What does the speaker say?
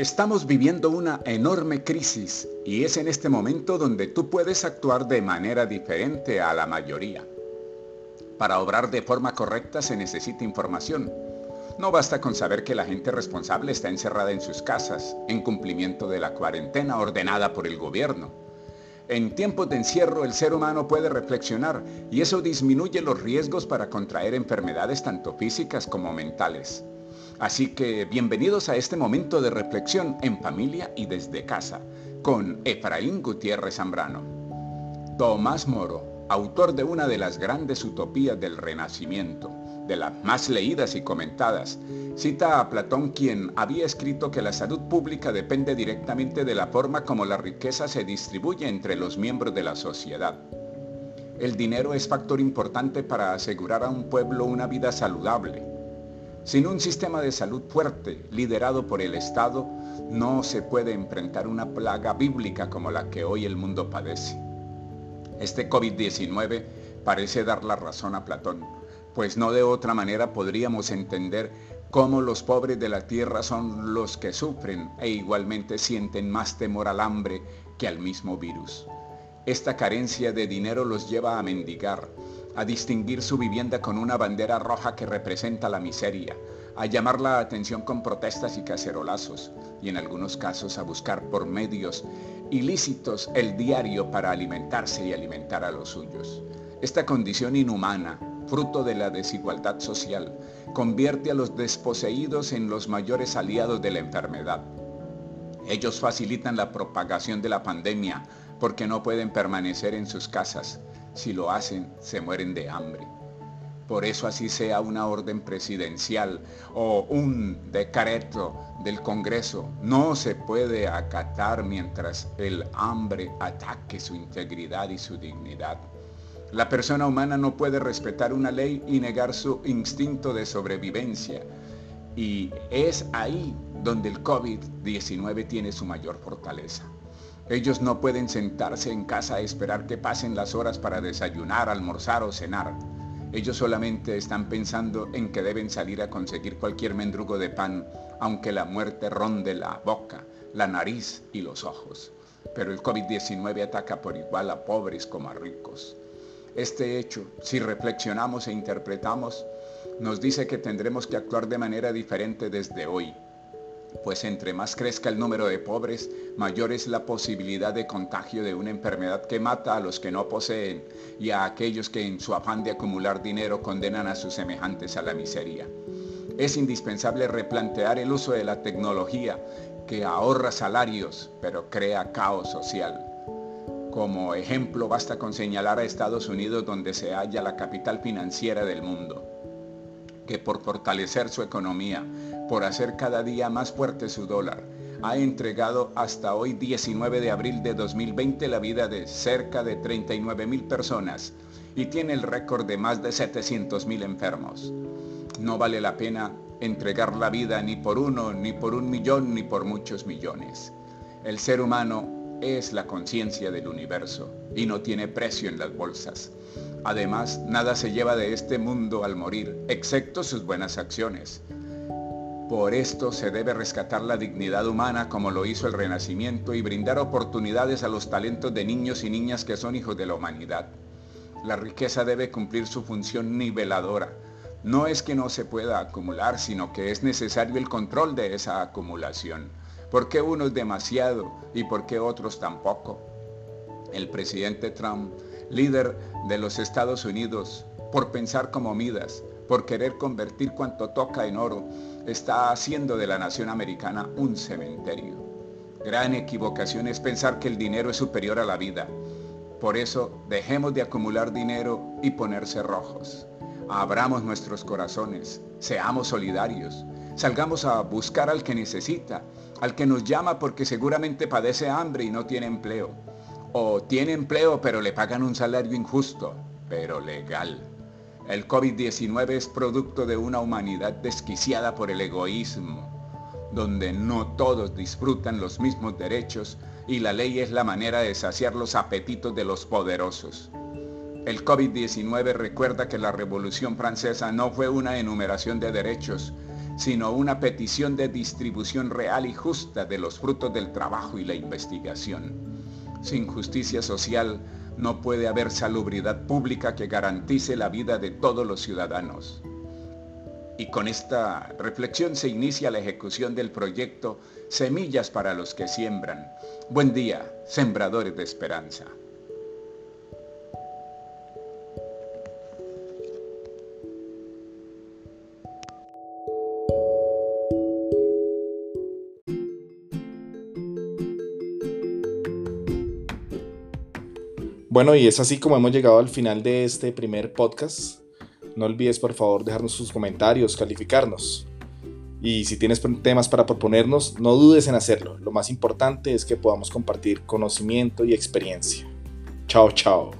Estamos viviendo una enorme crisis y es en este momento donde tú puedes actuar de manera diferente a la mayoría. Para obrar de forma correcta se necesita información. No basta con saber que la gente responsable está encerrada en sus casas, en cumplimiento de la cuarentena ordenada por el gobierno. En tiempos de encierro el ser humano puede reflexionar y eso disminuye los riesgos para contraer enfermedades tanto físicas como mentales. Así que bienvenidos a este momento de reflexión en familia y desde casa con Efraín Gutiérrez Zambrano. Tomás Moro, autor de una de las grandes utopías del Renacimiento, de las más leídas y comentadas, cita a Platón quien había escrito que la salud pública depende directamente de la forma como la riqueza se distribuye entre los miembros de la sociedad. El dinero es factor importante para asegurar a un pueblo una vida saludable, sin un sistema de salud fuerte, liderado por el Estado, no se puede enfrentar una plaga bíblica como la que hoy el mundo padece. Este COVID-19 parece dar la razón a Platón, pues no de otra manera podríamos entender cómo los pobres de la tierra son los que sufren e igualmente sienten más temor al hambre que al mismo virus. Esta carencia de dinero los lleva a mendigar, a distinguir su vivienda con una bandera roja que representa la miseria, a llamar la atención con protestas y cacerolazos, y en algunos casos a buscar por medios ilícitos el diario para alimentarse y alimentar a los suyos. Esta condición inhumana, fruto de la desigualdad social, convierte a los desposeídos en los mayores aliados de la enfermedad. Ellos facilitan la propagación de la pandemia porque no pueden permanecer en sus casas, si lo hacen, se mueren de hambre. Por eso así sea una orden presidencial o un decreto del Congreso, no se puede acatar mientras el hambre ataque su integridad y su dignidad. La persona humana no puede respetar una ley y negar su instinto de sobrevivencia. Y es ahí donde el COVID-19 tiene su mayor fortaleza. Ellos no pueden sentarse en casa a esperar que pasen las horas para desayunar, almorzar o cenar. Ellos solamente están pensando en que deben salir a conseguir cualquier mendrugo de pan, aunque la muerte ronde la boca, la nariz y los ojos. Pero el COVID-19 ataca por igual a pobres como a ricos. Este hecho, si reflexionamos e interpretamos, nos dice que tendremos que actuar de manera diferente desde hoy, pues entre más crezca el número de pobres, mayor es la posibilidad de contagio de una enfermedad que mata a los que no poseen y a aquellos que en su afán de acumular dinero condenan a sus semejantes a la miseria. Es indispensable replantear el uso de la tecnología que ahorra salarios pero crea caos social. Como ejemplo basta con señalar a Estados Unidos donde se halla la capital financiera del mundo, que por fortalecer su economía por hacer cada día más fuerte su dólar. Ha entregado hasta hoy 19 de abril de 2020 la vida de cerca de 39 mil personas y tiene el récord de más de 700 mil enfermos. No vale la pena entregar la vida ni por uno, ni por un millón, ni por muchos millones. El ser humano es la conciencia del universo y no tiene precio en las bolsas. Además, nada se lleva de este mundo al morir, excepto sus buenas acciones. Por esto se debe rescatar la dignidad humana como lo hizo el Renacimiento y brindar oportunidades a los talentos de niños y niñas que son hijos de la humanidad. La riqueza debe cumplir su función niveladora. No es que no se pueda acumular, sino que es necesario el control de esa acumulación. ¿Por qué unos demasiado y por qué otros tampoco? El presidente Trump, líder de los Estados Unidos, por pensar como Midas, por querer convertir cuanto toca en oro, está haciendo de la nación americana un cementerio. Gran equivocación es pensar que el dinero es superior a la vida. Por eso dejemos de acumular dinero y ponerse rojos. Abramos nuestros corazones, seamos solidarios, salgamos a buscar al que necesita, al que nos llama porque seguramente padece hambre y no tiene empleo. O tiene empleo pero le pagan un salario injusto, pero legal. El COVID-19 es producto de una humanidad desquiciada por el egoísmo, donde no todos disfrutan los mismos derechos y la ley es la manera de saciar los apetitos de los poderosos. El COVID-19 recuerda que la Revolución Francesa no fue una enumeración de derechos, sino una petición de distribución real y justa de los frutos del trabajo y la investigación. Sin justicia social no puede haber salubridad pública que garantice la vida de todos los ciudadanos. Y con esta reflexión se inicia la ejecución del proyecto Semillas para los que siembran. Buen día, sembradores de esperanza. Bueno, y es así como hemos llegado al final de este primer podcast. No olvides por favor dejarnos sus comentarios, calificarnos. Y si tienes temas para proponernos, no dudes en hacerlo. Lo más importante es que podamos compartir conocimiento y experiencia. Chao, chao.